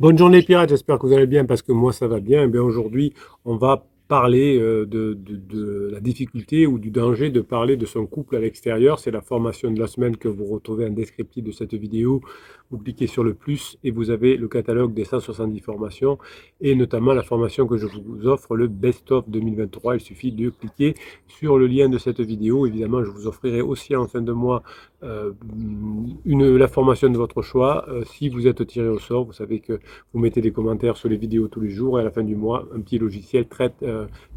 Bonne journée pirates, j'espère que vous allez bien parce que moi ça va bien. Et eh bien aujourd'hui, on va parler euh, de, la difficulté ou du danger de parler de son couple à l'extérieur. C'est la formation de la semaine que vous retrouvez en descriptif de cette vidéo. Vous cliquez sur le plus et vous avez le catalogue des 170 formations et notamment la formation que je vous offre, le Best of 2023. Il suffit de cliquer sur le lien de cette vidéo. Évidemment, je vous offrirai aussi en fin de mois euh, une, la formation de votre choix. Euh, si vous êtes tiré au sort, vous savez que vous mettez des commentaires sur les vidéos tous les jours et à la fin du mois, un petit logiciel traite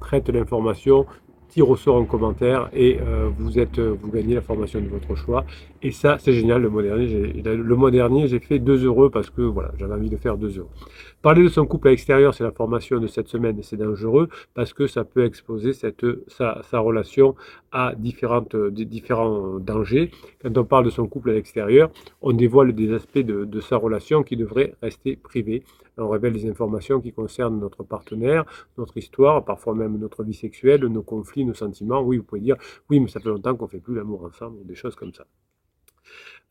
traite l'information, tire au sort en commentaire et euh, vous, êtes, vous gagnez la formation de votre choix. Et ça, c'est génial. Le mois dernier, j'ai, le mois dernier, j'ai fait 2 euros parce que voilà, j'avais envie de faire 2 euros. Parler de son couple à l'extérieur, c'est la formation de cette semaine c'est dangereux parce que ça peut exposer sa, relation à différents dangers. Quand on parle de son couple à l'extérieur, on dévoile des aspects de, sa relation qui devraient rester privés. On révèle des informations qui concernent notre partenaire, notre histoire, parfois même notre vie sexuelle, nos conflits, nos sentiments. Oui, vous pouvez dire, oui, mais ça fait longtemps qu'on fait plus l'amour ensemble, des choses comme ça.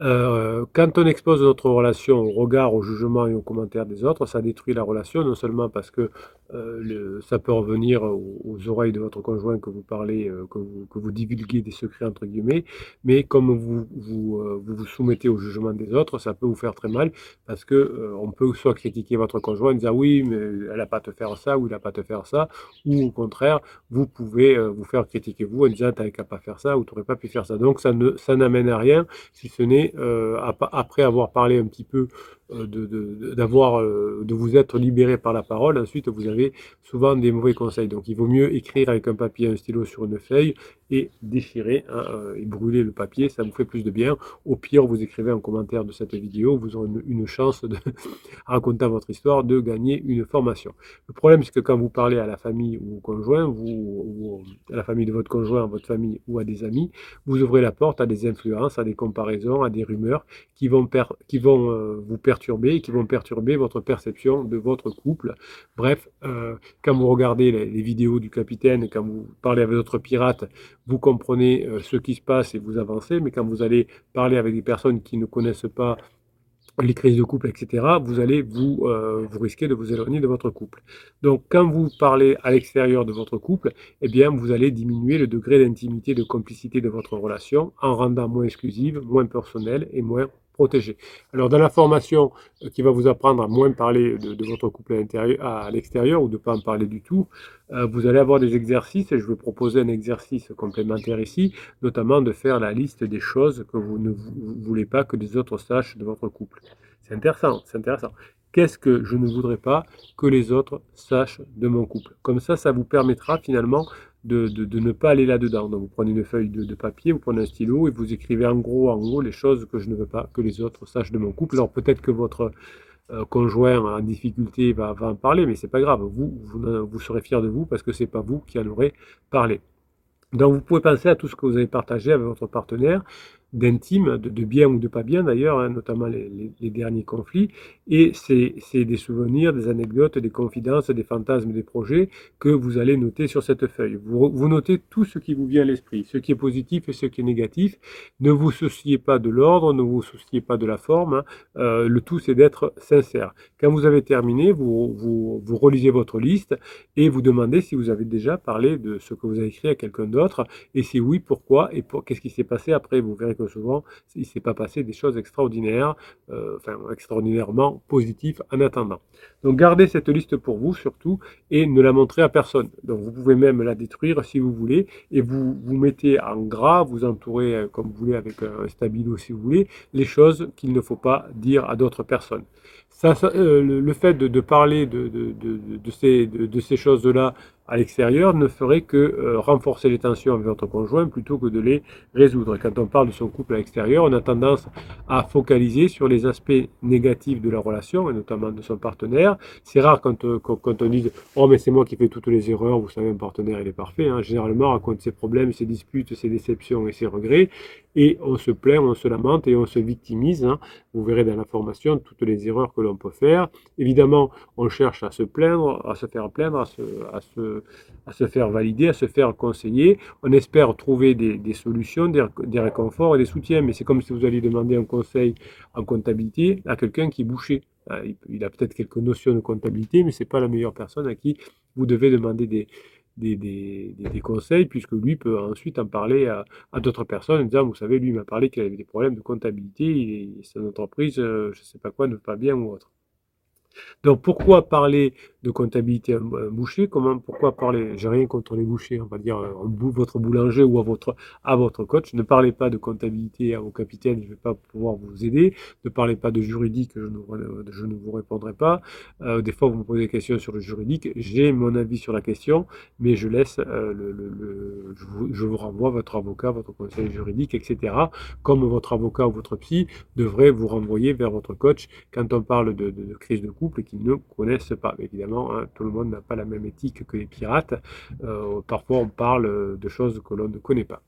Euh, quand on expose notre relation au regard, au jugement et aux commentaires des autres, ça détruit la relation, non seulement parce que euh, ça peut revenir aux, oreilles de votre conjoint que vous parlez, euh, que, vous, que, vous, divulguez des secrets entre guillemets, mais comme vous vous, vous soumettez au jugement des autres, ça peut vous faire très mal parce que on peut soit critiquer votre conjoint en disant oui, mais elle n'a pas te faire ça ou il n'a pas te faire ça, ou au contraire, vous pouvez vous faire critiquer vous en disant t'avais qu'à pas faire ça ou tu n'aurais pas pu faire ça. Donc ça ne ça n'amène à rien si ce n'est après avoir parlé un petit peu euh, euh, de, vous être libéré par la parole, ensuite vous avez souvent des mauvais conseils. Donc il vaut mieux écrire avec un papier, un stylo sur une feuille et déchirer hein, euh, et brûler le papier, ça vous fait plus de bien. Au pire, vous écrivez en commentaire de cette vidéo, vous aurez une, chance de raconter votre histoire, de gagner une formation. Le problème, c'est que quand vous parlez à la famille ou au conjoint, à la famille de votre conjoint, à votre famille ou à des amis, vous ouvrez la porte à des influences, à des comparaisons, à des rumeurs qui vont, qui vont vous perdre perturber, qui vont perturber votre perception de votre couple. Bref, euh, quand vous regardez les, vidéos du capitaine, quand vous parlez avec d'autres pirates, vous comprenez euh, ce qui se passe et vous avancez, mais quand vous allez parler avec des personnes qui ne connaissent pas les crises de couple, etc., vous allez vous, euh, vous risquer de vous éloigner de votre couple. Donc, quand vous parlez à l'extérieur de votre couple, eh bien, vous allez diminuer le degré d'intimité, de complicité de votre relation en rendant moins exclusive, moins personnelle et moins protégé. Alors dans la formation euh, qui va vous apprendre à moins parler de, votre couple à l'extérieur ou de ne pas en parler du tout, euh, vous allez avoir des exercices et je vais proposer un exercice complémentaire ici, notamment de faire la liste des choses que vous ne voulez pas que les autres sachent de votre couple. C'est intéressant, c'est intéressant. Qu'est-ce que je ne voudrais pas que les autres sachent de mon couple? Comme ça, ça vous permettra finalement de, ne pas aller là-dedans. Donc vous prenez une feuille de, papier, vous prenez un stylo et vous écrivez en gros, en gros les choses que je ne veux pas que les autres sachent de mon couple. Alors peut-être que votre euh, conjoint en difficulté va, en parler, mais c'est pas grave. Vous, vous, vous serez fier de vous parce que c'est pas vous qui en aurez parlé. Donc vous pouvez penser à tout ce que vous avez partagé avec votre partenaire, d'intime, de, bien ou de pas bien d'ailleurs, hein, notamment les, derniers conflits, et c'est des souvenirs, des anecdotes, des confidences, des fantasmes, des projets que vous allez noter sur cette feuille. Vous, vous notez tout ce qui vous vient à l'esprit, ce qui est positif et ce qui est négatif. Ne vous souciez pas de l'ordre, ne vous souciez pas de la forme, hein. euh, le tout c'est d'être sincère. Quand vous avez terminé, vous, vous, vous relisez votre liste et vous demandez si vous avez déjà parlé de ce que vous avez écrit à quelqu'un d'autre, et si oui, pourquoi, et pour, qu'est-ce qui s'est passé après. Vous verrez souvent, il s'est pas passé des choses extraordinaires, euh, enfin extraordinairement positives en attendant. Donc gardez cette liste pour vous surtout et ne la montrez à personne. Donc vous pouvez même la détruire si vous voulez et vous vous mettez en gras, vous entourez euh, comme vous voulez avec un stabilo si vous voulez, les choses qu'il ne faut pas dire à d'autres personnes. Ça, euh, le, fait de, parler de, de, ces, de ces choses-là à l'extérieur ne ferait que euh, renforcer les tensions avec votre conjoint plutôt que de les résoudre. Quand on parle de son couple à l'extérieur, on a tendance à focaliser sur les aspects négatifs de la relation, et notamment de son partenaire. C'est rare quand, euh, on dit « Oh, mais c'est moi qui fais toutes les erreurs, vous savez, un partenaire, il est parfait. Hein. Généralement, on raconte ses problèmes, ses disputes, ses déceptions et ses regrets, et on se plaint, on se lamente et on se victimise. Hein. Vous verrez dans la formation toutes les erreurs que l'on peut faire. Évidemment, on cherche à se plaindre, à se faire plaindre, à se, faire valider, à se faire conseiller. On espère trouver des, des solutions, des, des, réconforts et des soutiens. Mais c'est comme si vous alliez demander un conseil en comptabilité à quelqu'un qui est bouché. Euh, il a peut-être quelques notions de comptabilité, mais ce n'est pas la meilleure personne à qui vous devez demander des, des, conseils, puisque lui peut ensuite en parler à, d'autres personnes en disant, vous savez, lui m'a parlé qu'il avait des problèmes de comptabilité, il, son entreprise, euh, je ne sais pas quoi, ne va pas bien ou autre. Donc pourquoi parler de comptabilité à un boucher? Comment, Pourquoi parler? J'ai rien contre les bouchers, on va dire à votre boulanger ou à votre, à votre coach. Ne parlez pas de comptabilité à vos capitaines, je ne vais pas pouvoir vous aider. Ne parlez pas de juridique, je ne, je ne vous répondrai pas. Euh, des fois, vous me posez des questions sur le juridique. J'ai mon avis sur la question, mais je laisse euh, le, je, vous, je, vous, renvoie votre avocat, votre conseil juridique, etc. Comme votre avocat ou votre psy devrait vous renvoyer vers votre coach quand on parle de, de, crise de couple et qu'ils ne connaissent pas. évidemment, hein, tout le monde n'a pas la même éthique que les pirates. Euh, parfois, on parle de choses que l'on ne connaît pas.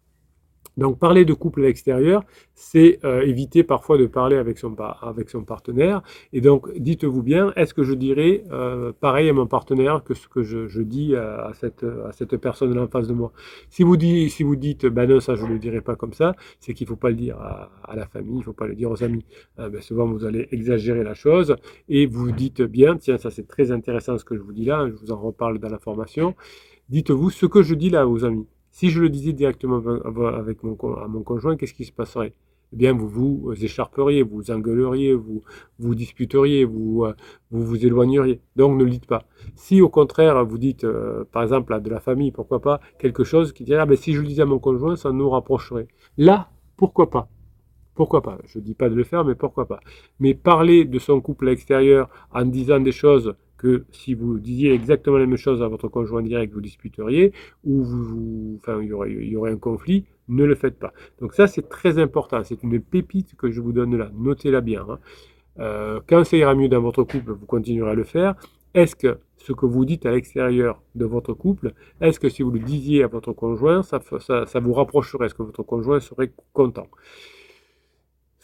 Donc parler de couple à l'extérieur, c'est euh, éviter parfois de parler avec son, avec son partenaire. Et donc dites-vous bien, est-ce que je dirais euh, pareil à mon partenaire que ce que je, je dis à, cette, à cette personne en face de moi? Si vous, dit, si vous dites, ben non, ça je ne le dirai pas comme ça, c'est qu'il ne faut pas le dire à, à la famille, il ne faut pas le dire aux amis. Euh, ben, souvent vous allez exagérer la chose et vous dites bien, tiens, ça c'est très intéressant ce que je vous dis là, je vous en reparle dans la formation. Dites-vous ce que je dis là aux amis. Si je le disais directement avec mon, à mon conjoint, qu'est-ce qui se passerait? Eh bien, vous vous écharperiez, vous engueuleriez, vous vous disputeriez, vous euh, vous, vous éloigneriez. Donc, ne le dites pas. Si, au contraire, vous dites, euh, par exemple, à de la famille, pourquoi pas, quelque chose qui dirait, ah, ben, si je le disais à mon conjoint, ça nous rapprocherait. Là, pourquoi pas? Pourquoi pas? Je ne dis pas de le faire, mais pourquoi pas Mais parler de son couple à l'extérieur en disant des choses que si vous disiez exactement la même chose à votre conjoint direct, vous disputeriez, ou vous, enfin, il y, aurait, un conflit, ne le faites pas. Donc ça, c'est très important. C'est une pépite que je vous donne là. Notez-la bien. Hein. Euh, quand ça ira mieux dans votre couple, vous continuerez à le faire. Est-ce que ce que vous dites à l'extérieur de votre couple, est-ce que si vous le disiez à votre conjoint, ça vous rapprocherait? Est-ce que votre conjoint serait content?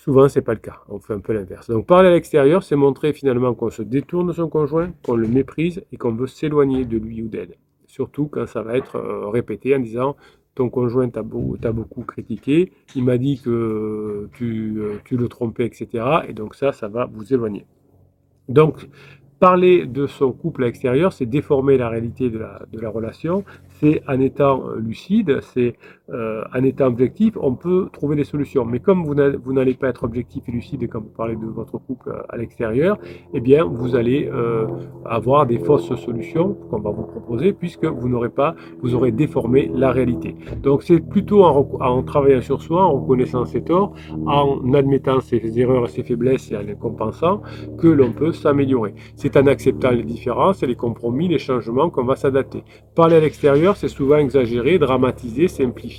Souvent, c'est pas le cas. On fait un peu l'inverse. Donc, parler à l'extérieur, c'est montrer finalement qu'on se détourne de son conjoint, qu'on le méprise et qu'on veut s'éloigner de lui ou d'elle. Surtout quand ça va être euh, répété en disant ton conjoint t'a beaucoup, critiqué, il m'a dit que tu, euh, le trompais, etc. Et donc ça, ça va vous éloigner. Donc, parler de son couple à l'extérieur, c'est déformer la réalité de la, de la relation, c'est en étant lucide, c'est euh, en étant objectif, on peut trouver des solutions. Mais comme vous n'allez pas être objectif et lucide quand vous parlez de votre couple euh, à l'extérieur, eh bien, vous allez euh, avoir des fausses solutions qu'on va vous proposer puisque vous n'aurez pas, vous aurez déformé la réalité. Donc, c'est plutôt en, en, travaillant sur soi, en reconnaissant ses torts, en admettant ses erreurs et ses faiblesses et en les compensant que l'on peut s'améliorer. C'est en acceptant les différences et les compromis, les changements qu'on va s'adapter. Parler à l'extérieur, c'est souvent exagérer, dramatiser,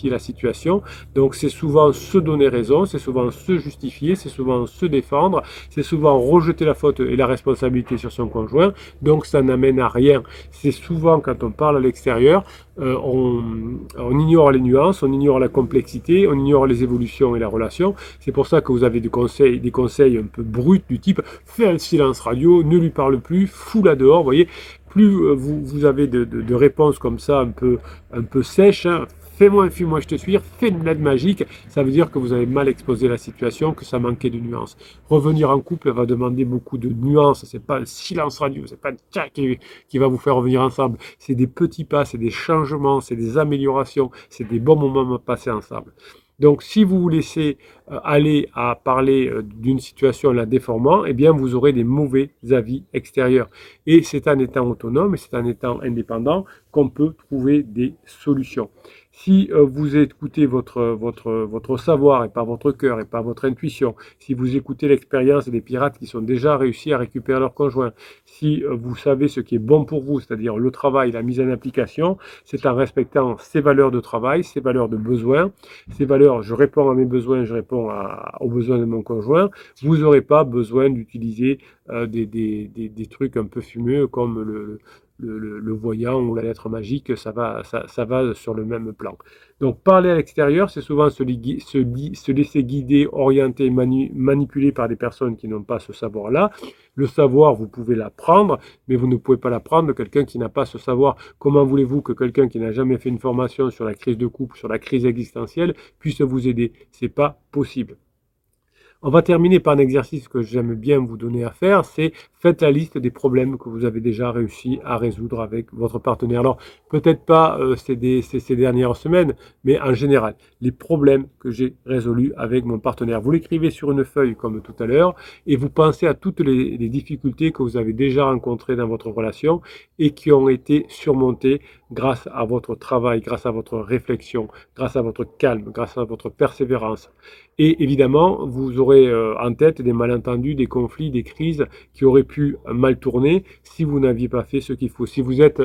la situation. Donc c'est souvent se donner raison, c'est souvent se justifier, c'est souvent se défendre, c'est souvent rejeter la faute et la responsabilité sur son conjoint. Donc ça n'amène à rien. C'est souvent quand on parle à l'extérieur, euh, on, ignore les nuances, on ignore la complexité, on ignore les évolutions et la relation. C'est pour ça que vous avez des conseils, des conseils un peu bruts du type fais un silence radio, ne lui parle plus, fous-la dehors. Vous voyez, plus euh, vous, avez de, réponses comme ça un peu, un peu sèches, hein, fais-moi un film, moi je te suis, fais une lettre magique, ça veut dire que vous avez mal exposé la situation, que ça manquait de nuances. Revenir en couple va demander beaucoup de nuances, c'est pas un silence radio, c'est pas un tchac qui, va vous faire revenir ensemble, c'est des petits pas, c'est des changements, c'est des améliorations, c'est des bons moments à passer ensemble. Donc, si vous vous laissez euh, aller à parler euh, d'une situation la déformant, eh bien, vous aurez des mauvais avis extérieurs. Et c'est en étant autonome et c'est en étant indépendant qu'on peut trouver des solutions. Si euh, vous écoutez votre, votre, votre savoir et pas votre cœur et pas votre intuition, si vous écoutez l'expérience des pirates qui sont déjà réussi à récupérer leur conjoint, si euh, vous savez ce qui est bon pour vous, c'est-à-dire le travail, la mise en application, c'est en respectant ces valeurs de travail, ces valeurs de besoin, ces valeurs, je réponds à mes besoins, je réponds aux besoins de mon conjoint, vous n'aurez pas besoin d'utiliser euh, des, des, des, trucs un peu fumeux comme le, le, voyant ou la lettre magique, ça va, ça, va sur le même plan. Donc parler à l'extérieur, c'est souvent se, se, laisser guider, orienter, manipuler par des personnes qui n'ont pas ce savoir-là. Le savoir, vous pouvez l'apprendre, mais vous ne pouvez pas l'apprendre de quelqu'un qui n'a pas ce savoir. Comment voulez-vous que quelqu'un qui n'a jamais fait une formation sur la crise de couple, sur la crise existentielle, puisse vous aider? C'est pas possible. On va terminer par un exercice que j'aime bien vous donner à faire, c'est faites la liste des problèmes que vous avez déjà réussi à résoudre avec votre partenaire. Alors, peut-être pas euh, ces, dernières semaines, mais en général, les problèmes que j'ai résolus avec mon partenaire. Vous l'écrivez sur une feuille comme tout à l'heure et vous pensez à toutes les difficultés que vous avez déjà rencontrées dans votre relation et qui ont été surmontées grâce à votre travail, grâce à votre réflexion, grâce à votre calme, grâce à votre persévérance. Et évidemment, vous aurez euh, en tête des malentendus, des conflits, des crises qui auraient pu mal tourner si vous n'aviez pas fait ce qu'il faut. Si vous êtes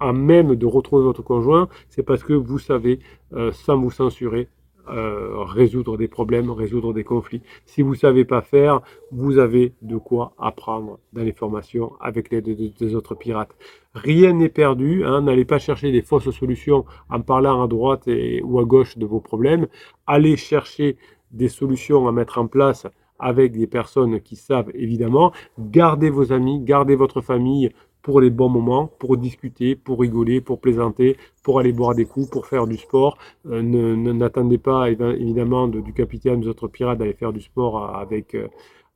à même de retrouver votre conjoint, c'est parce que vous savez, euh, sans vous censurer, euh, résoudre des problèmes, résoudre des conflits. Si vous ne savez pas faire, vous avez de quoi apprendre dans les formations avec l'aide des autres pirates. Rien n'est perdu, hein, n'allez pas chercher des fausses solutions en parlant à droite ou à gauche de vos problèmes. Allez chercher des solutions à mettre en place avec des personnes qui savent évidemment. Gardez vos amis, gardez votre famille pour les bons moments, pour discuter, pour rigoler, pour plaisanter, pour aller boire des coups, pour faire du sport. Euh, n'attendez pas évidemment du capitaine des autres pirates d'aller faire du sport avec, euh,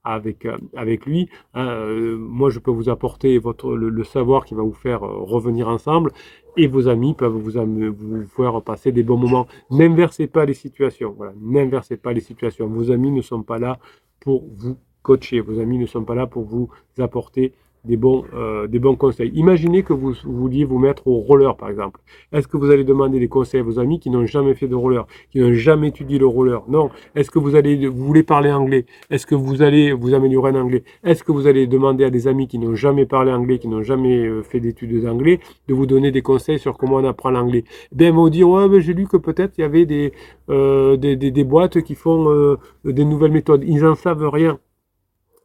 avec, euh, avec lui. Hein. moi, je peux vous apporter votre, le, savoir qui va vous faire revenir ensemble et vos amis peuvent vous, vous faire passer des bons moments. N'inversez pas les situations. Voilà. N'inversez pas les situations. Vos amis ne sont pas là pour vous coacher. Vos amis ne sont pas là pour vous apporter des bons, euh, des bons conseils. Imaginez que vous, vouliez vous mettre au roller, par exemple. Est-ce que vous allez demander des conseils à vos amis qui n'ont jamais fait de roller, qui n'ont jamais étudié le roller? Non. Est-ce que vous allez, vous voulez parler anglais? Est-ce que vous allez vous améliorer en anglais? Est-ce que vous allez demander à des amis qui n'ont jamais parlé anglais, qui n'ont jamais euh, fait d'études d'anglais, de vous donner des conseils sur comment on apprend l'anglais? Ben, vont dire, ouais, mais j'ai lu que peut-être il y avait des, euh, des, des, boîtes qui font des nouvelles méthodes. Ils n'en savent rien.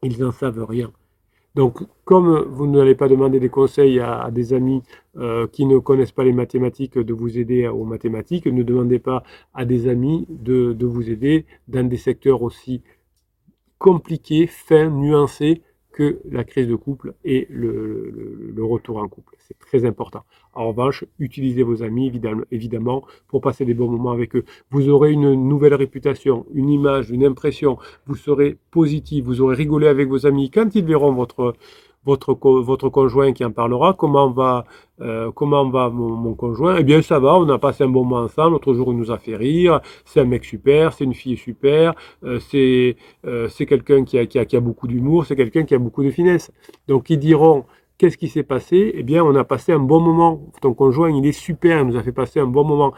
Ils n'en savent rien. Donc, comme vous n'allez pas demander des conseils à, des amis euh, qui ne connaissent pas les mathématiques de vous aider aux mathématiques, ne demandez pas à des amis de, de vous aider dans des secteurs aussi compliqués, fins, nuancés que la crise de couple et le, retour en couple. C'est très important. En revanche, utilisez vos amis, évidemment, pour passer des bons moments avec eux. Vous aurez une nouvelle réputation, une image, une impression. Vous serez positif, vous aurez rigolé avec vos amis. Quand ils verront votre, votre, conjoint qui en parlera, comment va, euh, comment va mon, conjoint? Eh bien, ça va, on a passé un bon moment ensemble, l'autre jour il nous a fait rire, c'est un mec super, c'est une fille super, euh, euh, c'est quelqu'un qui a, qui, a, qui a beaucoup d'humour, c'est quelqu'un qui a beaucoup de finesse. Donc ils diront, qu'est-ce qui s'est passé? Eh bien, on a passé un bon moment, ton conjoint il est super, il nous a fait passer un bon moment.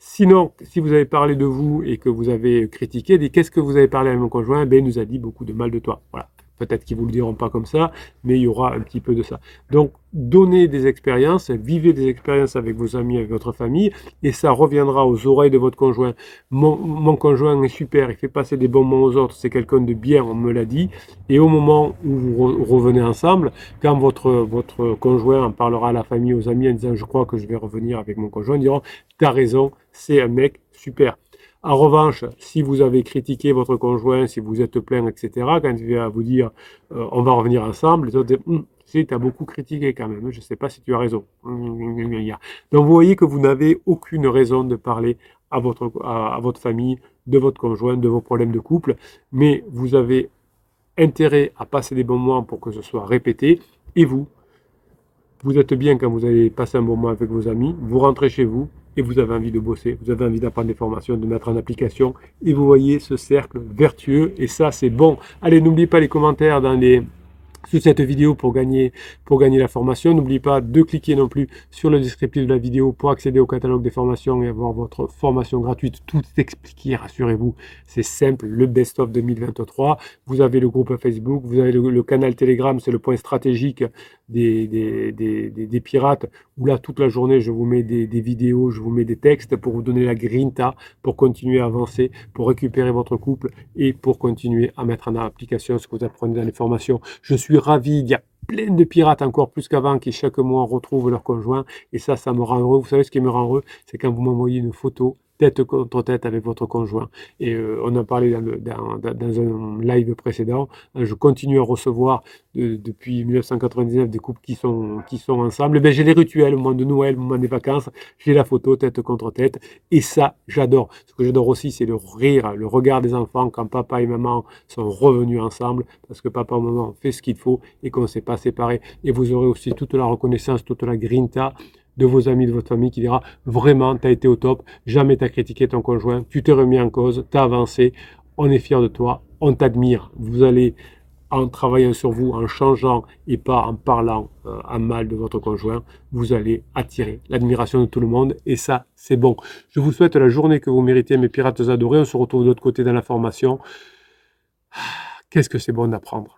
Sinon, si vous avez parlé de vous et que vous avez critiqué, qu'est-ce que vous avez parlé à mon conjoint? Ben, il nous a dit beaucoup de mal de toi. Voilà. Peut-être qu'ils vous le diront pas comme ça, mais il y aura un petit peu de ça. Donc, donnez des expériences, vivez des expériences avec vos amis, avec votre famille, et ça reviendra aux oreilles de votre conjoint. Mon, conjoint est super, il fait passer des bons moments aux autres, c'est quelqu'un de bien, on me l'a dit. Et au moment où vous revenez ensemble, quand votre, votre conjoint en parlera à la famille, aux amis, en disant je crois que je vais revenir avec mon conjoint, ils diront as raison, c'est un mec super. En revanche, si vous avez critiqué votre conjoint, si vous êtes plein, etc., quand il va vous dire euh, on va revenir ensemble, les autres disent hum, tu as beaucoup critiqué quand même, je ne sais pas si tu as raison. Donc vous voyez que vous n'avez aucune raison de parler à votre, à votre famille, de votre conjoint, de vos problèmes de couple, mais vous avez intérêt à passer des bons moments pour que ce soit répété, et vous, vous êtes bien quand vous allez passer un bon moment avec vos amis, vous rentrez chez vous, et vous avez envie de bosser, vous avez envie d'apprendre des formations, de mettre en application, et vous voyez ce cercle vertueux, et ça c'est bon. Allez, n'oubliez pas les commentaires dans les sur cette vidéo pour gagner, pour gagner la formation. N'oubliez pas de cliquer non plus sur le descriptif de la vidéo pour accéder au catalogue des formations et avoir votre formation gratuite. Tout expliqué, rassurez-vous. C'est simple, le best-of 2023. Vous avez le groupe Facebook, vous avez le, canal Telegram, c'est le point stratégique des, des, des, des, pirates, où là, toute la journée, je vous mets des, vidéos, je vous mets des textes pour vous donner la grinta, pour continuer à avancer, pour récupérer votre couple et pour continuer à mettre en application ce que vous apprenez dans les formations. Je suis ravi. plein de pirates encore plus qu'avant qui chaque mois retrouvent leur conjoint. Et ça, ça me rend heureux. Vous savez ce qui me rend heureux? C'est quand vous m'envoyez une photo tête contre tête avec votre conjoint. Et euh, on en parlait dans, un live précédent. Euh, je continue à recevoir depuis 1999 des couples qui sont, ensemble. Ben, j'ai les rituels au moment de Noël, au moment des vacances. J'ai la photo tête contre tête. Et ça, j'adore. Ce que j'adore aussi, c'est le rire, le regard des enfants quand papa et maman sont revenus ensemble. Parce que papa et maman fait ce qu'il faut et qu'on ne s'est pas séparés. Et vous aurez aussi toute la reconnaissance, toute la grinta de vos amis, de votre famille qui dira vraiment, tu as été au top, jamais tu as critiqué ton conjoint, tu t'es remis en cause, tu as avancé, on est fier de toi, on t'admire. Vous allez, en travaillant sur vous, en changeant et pas en parlant euh, à mal de votre conjoint, vous allez attirer l'admiration de tout le monde et ça, c'est bon. Je vous souhaite la journée que vous méritez, mes pirates adorés. On se retrouve de l'autre côté dans la formation. Ah, qu'est-ce que c'est bon d'apprendre